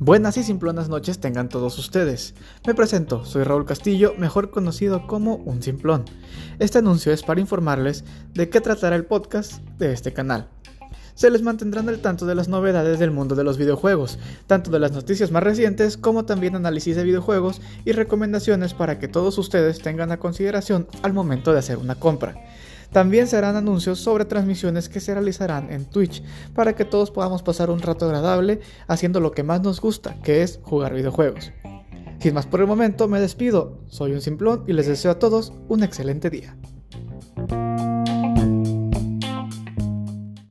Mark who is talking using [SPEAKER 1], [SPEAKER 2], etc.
[SPEAKER 1] Buenas y simplonas noches tengan todos ustedes. Me presento, soy Raúl Castillo, mejor conocido como Un Simplón. Este anuncio es para informarles de qué tratará el podcast de este canal. Se les mantendrán al tanto de las novedades del mundo de los videojuegos, tanto de las noticias más recientes como también análisis de videojuegos y recomendaciones para que todos ustedes tengan a consideración al momento de hacer una compra. También se harán anuncios sobre transmisiones que se realizarán en Twitch para que todos podamos pasar un rato agradable haciendo lo que más nos gusta, que es jugar videojuegos. Sin más por el momento, me despido. Soy un simplón y les deseo a todos un excelente día.